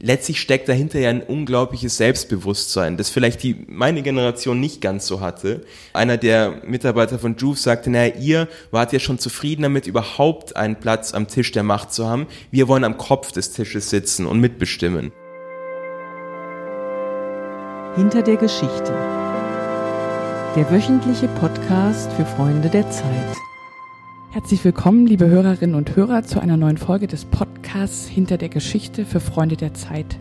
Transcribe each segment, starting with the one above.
letztlich steckt dahinter ja ein unglaubliches Selbstbewusstsein, das vielleicht die meine Generation nicht ganz so hatte. Einer der Mitarbeiter von Juve sagte, naja, ihr wart ja schon zufrieden damit, überhaupt einen Platz am Tisch der Macht zu haben. Wir wollen am Kopf des Tisches sitzen und mitbestimmen. Hinter der Geschichte. Der wöchentliche Podcast für Freunde der Zeit. Herzlich willkommen, liebe Hörerinnen und Hörer, zu einer neuen Folge des Podcasts Hinter der Geschichte für Freunde der Zeit.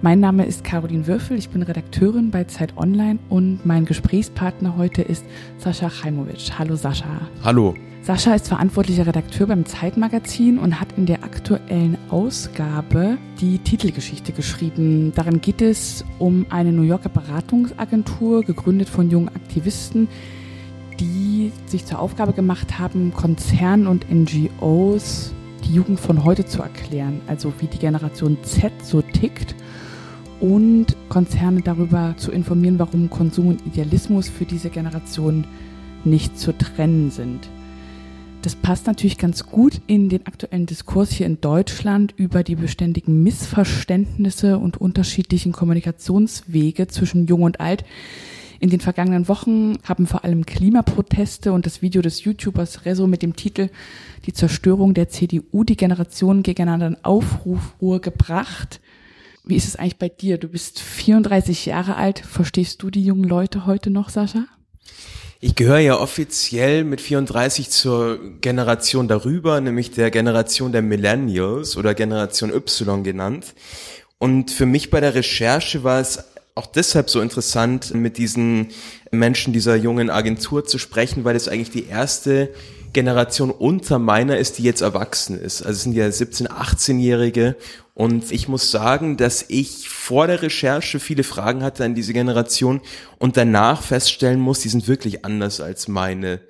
Mein Name ist Caroline Würfel, ich bin Redakteurin bei Zeit Online und mein Gesprächspartner heute ist Sascha Chaimowitsch. Hallo Sascha. Hallo. Sascha ist verantwortlicher Redakteur beim Zeitmagazin und hat in der aktuellen Ausgabe die Titelgeschichte geschrieben. Darin geht es um eine New Yorker Beratungsagentur, gegründet von jungen Aktivisten, die sich zur Aufgabe gemacht haben, Konzernen und NGOs die Jugend von heute zu erklären, also wie die Generation Z so tickt und Konzerne darüber zu informieren, warum Konsum und Idealismus für diese Generation nicht zu trennen sind. Das passt natürlich ganz gut in den aktuellen Diskurs hier in Deutschland über die beständigen Missverständnisse und unterschiedlichen Kommunikationswege zwischen Jung und Alt, in den vergangenen Wochen haben vor allem Klimaproteste und das Video des YouTubers Rezo mit dem Titel Die Zerstörung der CDU die Generation gegeneinander in Aufruhr gebracht. Wie ist es eigentlich bei dir? Du bist 34 Jahre alt. Verstehst du die jungen Leute heute noch, Sascha? Ich gehöre ja offiziell mit 34 zur Generation darüber, nämlich der Generation der Millennials oder Generation Y genannt. Und für mich bei der Recherche war es auch deshalb so interessant, mit diesen Menschen dieser jungen Agentur zu sprechen, weil es eigentlich die erste Generation unter meiner ist, die jetzt erwachsen ist. Also es sind ja 17-, 18-Jährige. Und ich muss sagen, dass ich vor der Recherche viele Fragen hatte an diese Generation und danach feststellen muss, die sind wirklich anders als meine.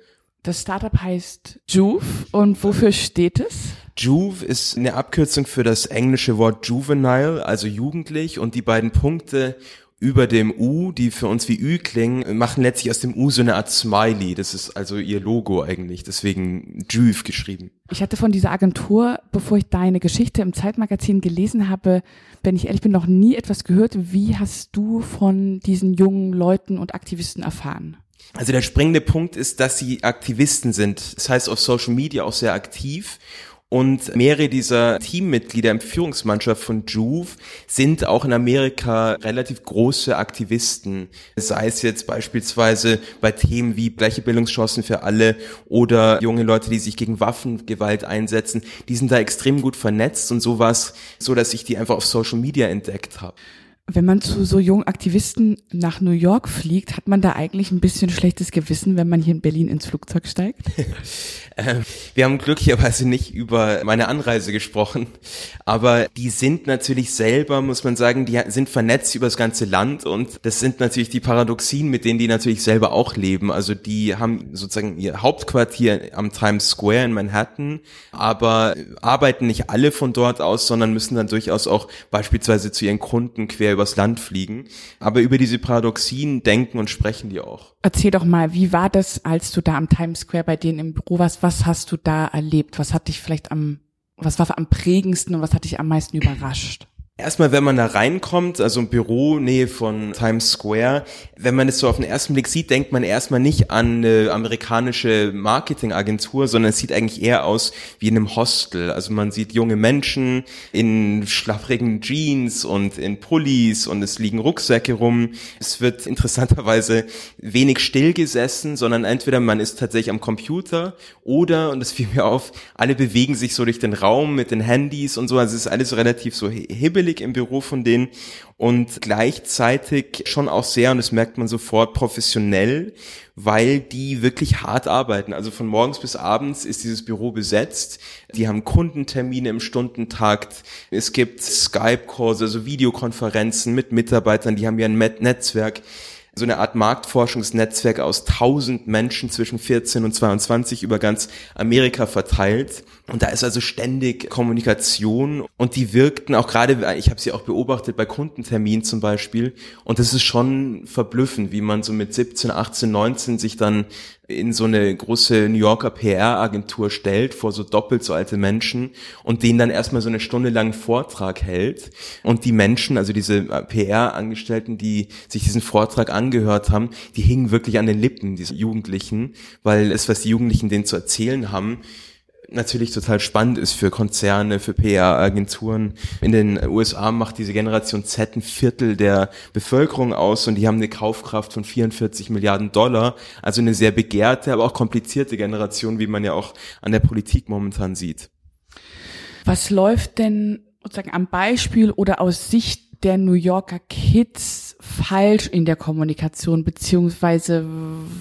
Das Startup heißt Juve und wofür steht es? Juve ist eine Abkürzung für das englische Wort juvenile, also jugendlich. Und die beiden Punkte über dem U, die für uns wie Ü klingen, machen letztlich aus dem U so eine Art Smiley. Das ist also ihr Logo eigentlich, deswegen Juve geschrieben. Ich hatte von dieser Agentur, bevor ich deine Geschichte im Zeitmagazin gelesen habe, wenn ich ehrlich bin, noch nie etwas gehört. Wie hast du von diesen jungen Leuten und Aktivisten erfahren? Also der springende Punkt ist, dass sie Aktivisten sind. Das heißt auf Social Media auch sehr aktiv und mehrere dieser Teammitglieder im Führungsmannschaft von Juve sind auch in Amerika relativ große Aktivisten. Sei es jetzt beispielsweise bei Themen wie gleiche Bildungschancen für alle oder junge Leute, die sich gegen Waffengewalt einsetzen. Die sind da extrem gut vernetzt und so war es so, dass ich die einfach auf Social Media entdeckt habe. Wenn man zu so jungen Aktivisten nach New York fliegt, hat man da eigentlich ein bisschen schlechtes Gewissen, wenn man hier in Berlin ins Flugzeug steigt? Ähm, wir haben glücklicherweise nicht über meine Anreise gesprochen, aber die sind natürlich selber, muss man sagen, die sind vernetzt über das ganze Land und das sind natürlich die Paradoxien, mit denen die natürlich selber auch leben. Also die haben sozusagen ihr Hauptquartier am Times Square in Manhattan, aber arbeiten nicht alle von dort aus, sondern müssen dann durchaus auch beispielsweise zu ihren Kunden quer übers Land fliegen. Aber über diese Paradoxien denken und sprechen die auch. Erzähl doch mal, wie war das, als du da am Times Square bei denen im Büro warst? Was hast du da erlebt? Was hat dich vielleicht am, was war am prägendsten und was hat dich am meisten überrascht? Erstmal, wenn man da reinkommt, also im Büro, Nähe von Times Square, wenn man es so auf den ersten Blick sieht, denkt man erstmal nicht an eine amerikanische Marketingagentur, sondern es sieht eigentlich eher aus wie in einem Hostel. Also man sieht junge Menschen in schlaffrigen Jeans und in Pullis und es liegen Rucksäcke rum. Es wird interessanterweise wenig still gesessen, sondern entweder man ist tatsächlich am Computer oder, und das fiel mir auf, alle bewegen sich so durch den Raum mit den Handys und so. Also es ist alles relativ so hibbelig chillig im Büro von denen und gleichzeitig schon auch sehr, und das merkt man sofort, professionell, weil die wirklich hart arbeiten. Also von morgens bis abends ist dieses Büro besetzt. Die haben Kundentermine im Stundentakt. Es gibt Skype-Calls, also Videokonferenzen mit Mitarbeitern, die haben ja ein Netzwerk. So eine Art Marktforschungsnetzwerk aus tausend Menschen zwischen 14 und 22 über ganz Amerika verteilt. Und da ist also ständig Kommunikation und die wirkten auch gerade, ich habe sie auch beobachtet bei Kundenterminen zum Beispiel. Und das ist schon verblüffend, wie man so mit 17, 18, 19 sich dann in so eine große New Yorker PR-Agentur stellt vor so doppelt so alte Menschen und denen dann erstmal so eine Stunde lang Vortrag hält. Und die Menschen, also diese PR-Angestellten, die sich diesen Vortrag angehört haben, die hingen wirklich an den Lippen, diese Jugendlichen, weil es, was die Jugendlichen denen zu erzählen haben, natürlich total spannend ist für Konzerne, für PR-Agenturen. In den USA macht diese Generation Z ein Viertel der Bevölkerung aus und die haben eine Kaufkraft von 44 Milliarden Dollar. Also eine sehr begehrte, aber auch komplizierte Generation, wie man ja auch an der Politik momentan sieht. Was läuft denn sozusagen am Beispiel oder aus Sicht der New Yorker Kids falsch in der Kommunikation, beziehungsweise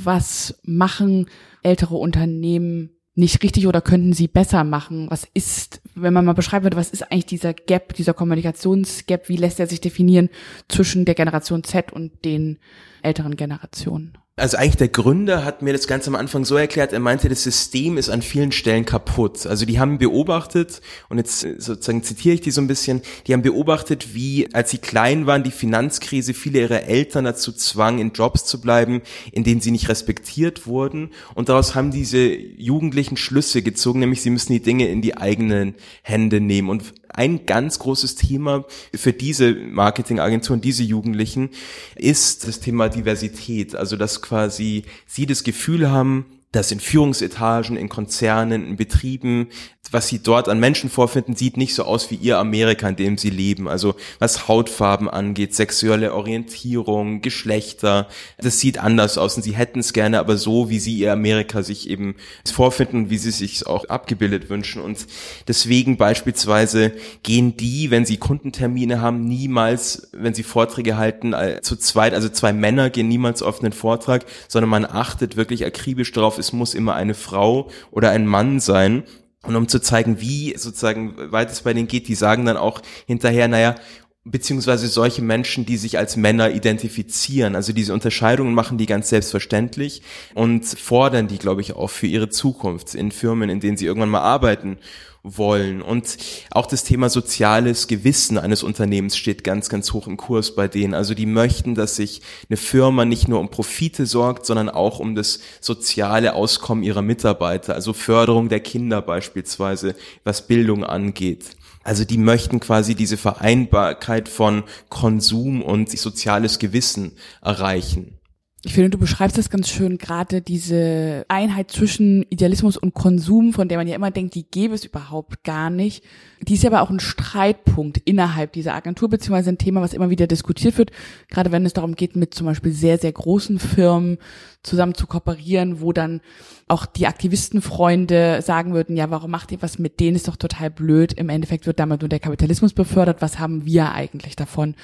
was machen ältere Unternehmen nicht richtig oder könnten sie besser machen? Was ist, wenn man mal beschreiben würde, was ist eigentlich dieser Gap, dieser Kommunikationsgap, wie lässt er sich definieren zwischen der Generation Z und den älteren Generationen? Also eigentlich der Gründer hat mir das Ganze am Anfang so erklärt, er meinte, das System ist an vielen Stellen kaputt. Also die haben beobachtet, und jetzt sozusagen zitiere ich die so ein bisschen, die haben beobachtet, wie als sie klein waren, die Finanzkrise viele ihrer Eltern dazu zwang, in Jobs zu bleiben, in denen sie nicht respektiert wurden. Und daraus haben diese Jugendlichen Schlüsse gezogen, nämlich sie müssen die Dinge in die eigenen Hände nehmen. Und ein ganz großes Thema für diese Marketingagenturen, diese Jugendlichen, ist das Thema Diversität. Also, dass quasi sie das Gefühl haben, dass in Führungsetagen, in Konzernen, in Betrieben was sie dort an Menschen vorfinden, sieht nicht so aus wie ihr Amerika, in dem sie leben. Also was Hautfarben angeht, sexuelle Orientierung, Geschlechter, das sieht anders aus und sie hätten es gerne, aber so, wie sie ihr Amerika sich eben vorfinden und wie sie sich auch abgebildet wünschen. Und deswegen beispielsweise gehen die, wenn sie Kundentermine haben, niemals, wenn sie Vorträge halten, äh, zu zweit, also zwei Männer gehen niemals auf einen Vortrag, sondern man achtet wirklich akribisch darauf, es muss immer eine Frau oder ein Mann sein. Und um zu zeigen, wie sozusagen weit es bei denen geht, die sagen dann auch hinterher, naja, beziehungsweise solche Menschen, die sich als Männer identifizieren. Also diese Unterscheidungen machen die ganz selbstverständlich und fordern die, glaube ich, auch für ihre Zukunft in Firmen, in denen sie irgendwann mal arbeiten wollen. Und auch das Thema soziales Gewissen eines Unternehmens steht ganz, ganz hoch im Kurs bei denen. Also die möchten, dass sich eine Firma nicht nur um Profite sorgt, sondern auch um das soziale Auskommen ihrer Mitarbeiter, also Förderung der Kinder beispielsweise, was Bildung angeht. Also die möchten quasi diese Vereinbarkeit von Konsum und soziales Gewissen erreichen. Ich finde, du beschreibst das ganz schön, gerade diese Einheit zwischen Idealismus und Konsum, von der man ja immer denkt, die gäbe es überhaupt gar nicht. Die ist aber auch ein Streitpunkt innerhalb dieser Agentur, beziehungsweise ein Thema, was immer wieder diskutiert wird, gerade wenn es darum geht, mit zum Beispiel sehr, sehr großen Firmen zusammen zu kooperieren, wo dann auch die Aktivistenfreunde sagen würden, ja, warum macht ihr was mit denen, ist doch total blöd. Im Endeffekt wird damit nur der Kapitalismus befördert. Was haben wir eigentlich davon?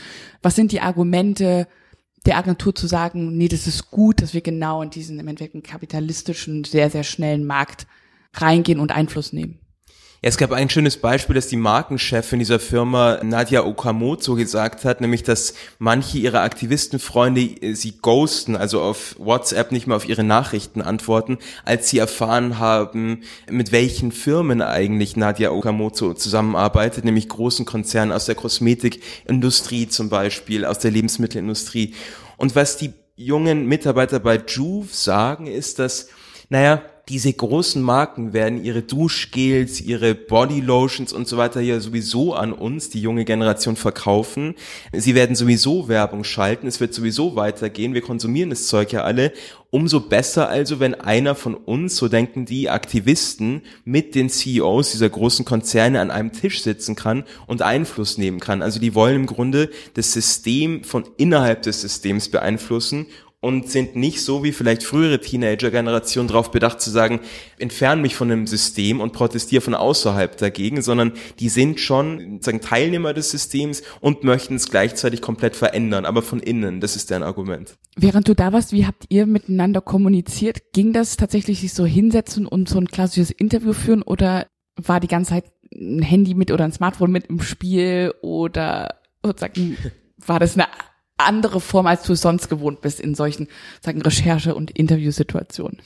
Was sind die Argumente? Der Agentur zu sagen, nee, das ist gut, dass wir genau in diesen im Endeffekt kapitalistischen, sehr, sehr schnellen Markt reingehen und Einfluss nehmen. Ja, es gab ein schönes Beispiel, dass die Markenchefin dieser Firma Nadia Okamoto gesagt hat, nämlich dass manche ihrer Aktivistenfreunde sie ghosten, also auf WhatsApp nicht mehr auf ihre Nachrichten antworten, als sie erfahren haben, mit welchen Firmen eigentlich Nadia Okamoto zusammenarbeitet, nämlich großen Konzernen aus der Kosmetikindustrie zum Beispiel, aus der Lebensmittelindustrie. Und was die jungen Mitarbeiter bei Juve sagen, ist, dass, naja, diese großen Marken werden ihre Duschgels, ihre Bodylotions und so weiter ja sowieso an uns, die junge Generation, verkaufen. Sie werden sowieso Werbung schalten, es wird sowieso weitergehen, wir konsumieren das Zeug ja alle. Umso besser also, wenn einer von uns, so denken die Aktivisten, mit den CEOs dieser großen Konzerne an einem Tisch sitzen kann und Einfluss nehmen kann. Also die wollen im Grunde das System von innerhalb des Systems beeinflussen und sind nicht so wie vielleicht frühere Teenager-Generationen darauf bedacht zu sagen, entferne mich von dem System und protestiere von außerhalb dagegen, sondern die sind schon sagen, Teilnehmer des Systems und möchten es gleichzeitig komplett verändern, aber von innen, das ist deren Argument. Während du da warst, wie habt ihr miteinander kommuniziert? Ging das tatsächlich sich so hinsetzen und so ein klassisches Interview führen oder war die ganze Zeit ein Handy mit oder ein Smartphone mit im Spiel oder sozusagen war das eine andere Form, als du es sonst gewohnt bist in solchen, sagen, Recherche- und Interviewsituationen?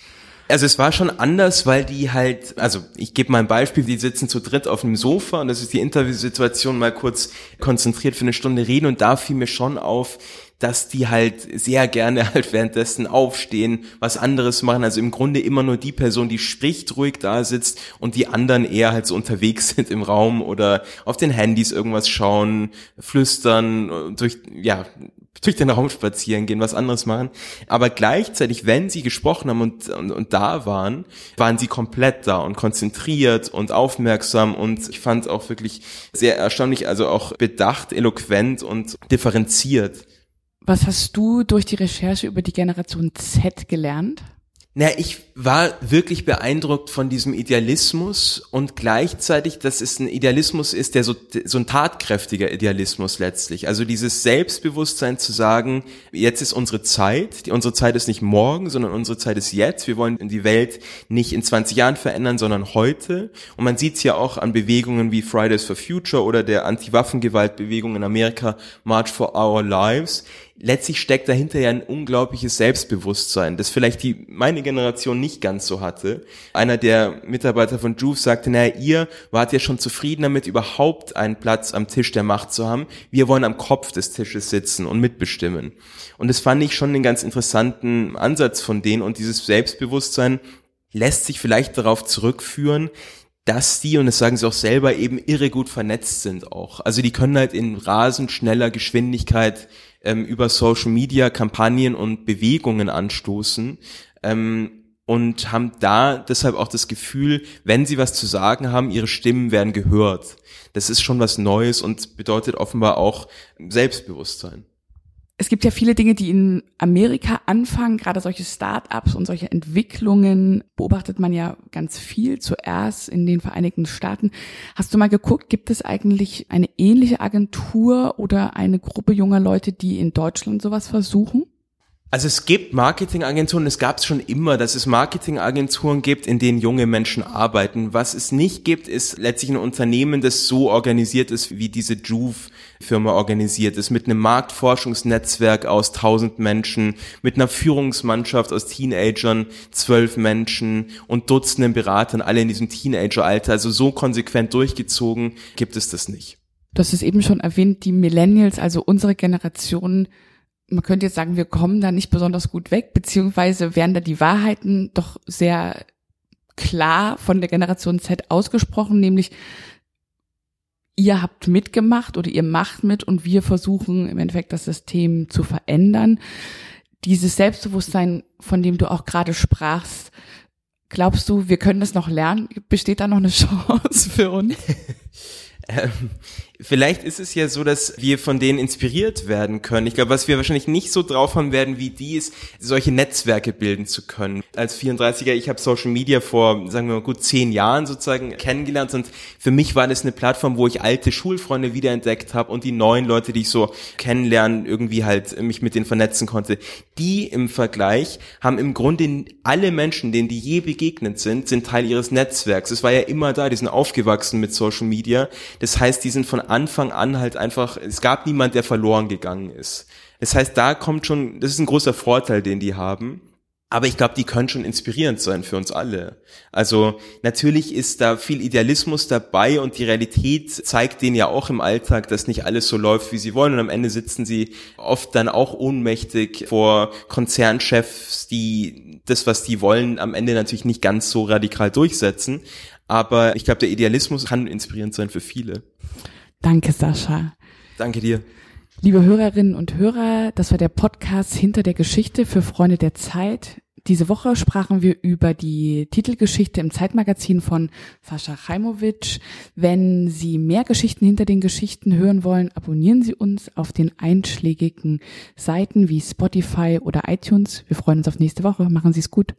Also es war schon anders, weil die halt, also ich gebe mal ein Beispiel, die sitzen zu dritt auf einem Sofa und das ist die Interviewsituation mal kurz konzentriert für eine Stunde reden und da fiel mir schon auf, dass die halt sehr gerne halt währenddessen aufstehen, was anderes machen. Also im Grunde immer nur die Person, die spricht, ruhig da sitzt und die anderen eher halt so unterwegs sind im Raum oder auf den Handys irgendwas schauen, flüstern, durch, ja, durch den Raum spazieren gehen, was anderes machen. Aber gleichzeitig, wenn sie gesprochen haben und, und, und da waren, waren sie komplett da und konzentriert und aufmerksam und ich fand auch wirklich sehr erstaunlich, also auch bedacht, eloquent und differenziert. Was hast du durch die Recherche über die Generation Z gelernt? Na, ich war wirklich beeindruckt von diesem Idealismus und gleichzeitig, dass es ein Idealismus ist, der so, so ein tatkräftiger Idealismus letztlich. Also dieses Selbstbewusstsein zu sagen, jetzt ist unsere Zeit, unsere Zeit ist nicht morgen, sondern unsere Zeit ist jetzt. Wir wollen die Welt nicht in 20 Jahren verändern, sondern heute. Und man sieht es ja auch an Bewegungen wie Fridays for Future oder der Anti-Waffengewalt-Bewegung in Amerika, March for Our Lives letztlich steckt dahinter ja ein unglaubliches Selbstbewusstsein, das vielleicht die meine Generation nicht ganz so hatte. Einer der Mitarbeiter von Juve sagte, naja, ihr wart ja schon zufrieden damit, überhaupt einen Platz am Tisch der Macht zu haben. Wir wollen am Kopf des Tisches sitzen und mitbestimmen. Und das fand ich schon einen ganz interessanten Ansatz von denen und dieses Selbstbewusstsein lässt sich vielleicht darauf zurückführen, dass die, und das sagen sie auch selber, eben irre gut vernetzt sind auch. Also die können halt in rasend schneller Geschwindigkeit ähm, über Social Media Kampagnen und Bewegungen anstoßen. Ähm, und haben da deshalb auch das Gefühl, wenn sie was zu sagen haben, ihre Stimmen werden gehört. Das ist schon was Neues und bedeutet offenbar auch Selbstbewusstsein es gibt ja viele Dinge, die in Amerika anfangen, gerade solche Start-ups und solche Entwicklungen beobachtet man ja ganz viel zuerst in den Vereinigten Staaten. Hast du mal geguckt, gibt es eigentlich eine ähnliche Agentur oder eine Gruppe junger Leute, die in Deutschland sowas versuchen? Also es gibt Marketingagenturen, es gab es schon immer, dass es Marketingagenturen gibt, in denen junge Menschen arbeiten. Was es nicht gibt, ist letztlich ein Unternehmen, das so organisiert ist, wie diese Juve-Firma organisiert ist, mit einem Marktforschungsnetzwerk aus tausend Menschen, mit einer Führungsmannschaft aus Teenagern, zwölf Menschen und Dutzenden Beratern, alle in diesem Teenageralter. Also so konsequent durchgezogen gibt es das nicht. Du hast es eben schon erwähnt, die Millennials, also unsere Generation, man könnte jetzt sagen, wir kommen da nicht besonders gut weg, beziehungsweise werden da die Wahrheiten doch sehr klar von der Generation Z ausgesprochen, nämlich ihr habt mitgemacht oder ihr macht mit und wir versuchen im Endeffekt das System zu verändern. Dieses Selbstbewusstsein, von dem du auch gerade sprachst, glaubst du, wir können das noch lernen? Besteht da noch eine Chance für uns? ähm, vielleicht ist es ja so, dass wir von denen inspiriert werden können. Ich glaube, was wir wahrscheinlich nicht so drauf haben werden wie die, ist, solche Netzwerke bilden zu können. Als 34er, ich habe Social Media vor, sagen wir mal, gut zehn Jahren sozusagen kennengelernt und für mich war das eine Plattform, wo ich alte Schulfreunde wiederentdeckt habe und die neuen Leute, die ich so kennenlernen, irgendwie halt mich mit denen vernetzen konnte. Die im Vergleich haben im Grunde alle Menschen, denen die je begegnet sind, sind Teil ihres Netzwerks. Es war ja immer da, die sind aufgewachsen mit Social Media. Das heißt, die sind von Anfang an halt einfach, es gab niemand, der verloren gegangen ist. Das heißt, da kommt schon, das ist ein großer Vorteil, den die haben. Aber ich glaube, die können schon inspirierend sein für uns alle. Also natürlich ist da viel Idealismus dabei und die Realität zeigt denen ja auch im Alltag, dass nicht alles so läuft, wie sie wollen. Und am Ende sitzen sie oft dann auch ohnmächtig vor Konzernchefs, die das, was die wollen, am Ende natürlich nicht ganz so radikal durchsetzen. Aber ich glaube, der Idealismus kann inspirierend sein für viele. Danke, Sascha. Danke dir. Liebe Hörerinnen und Hörer, das war der Podcast Hinter der Geschichte für Freunde der Zeit. Diese Woche sprachen wir über die Titelgeschichte im Zeitmagazin von Sascha Chaimowitsch. Wenn Sie mehr Geschichten hinter den Geschichten hören wollen, abonnieren Sie uns auf den einschlägigen Seiten wie Spotify oder iTunes. Wir freuen uns auf nächste Woche. Machen Sie es gut.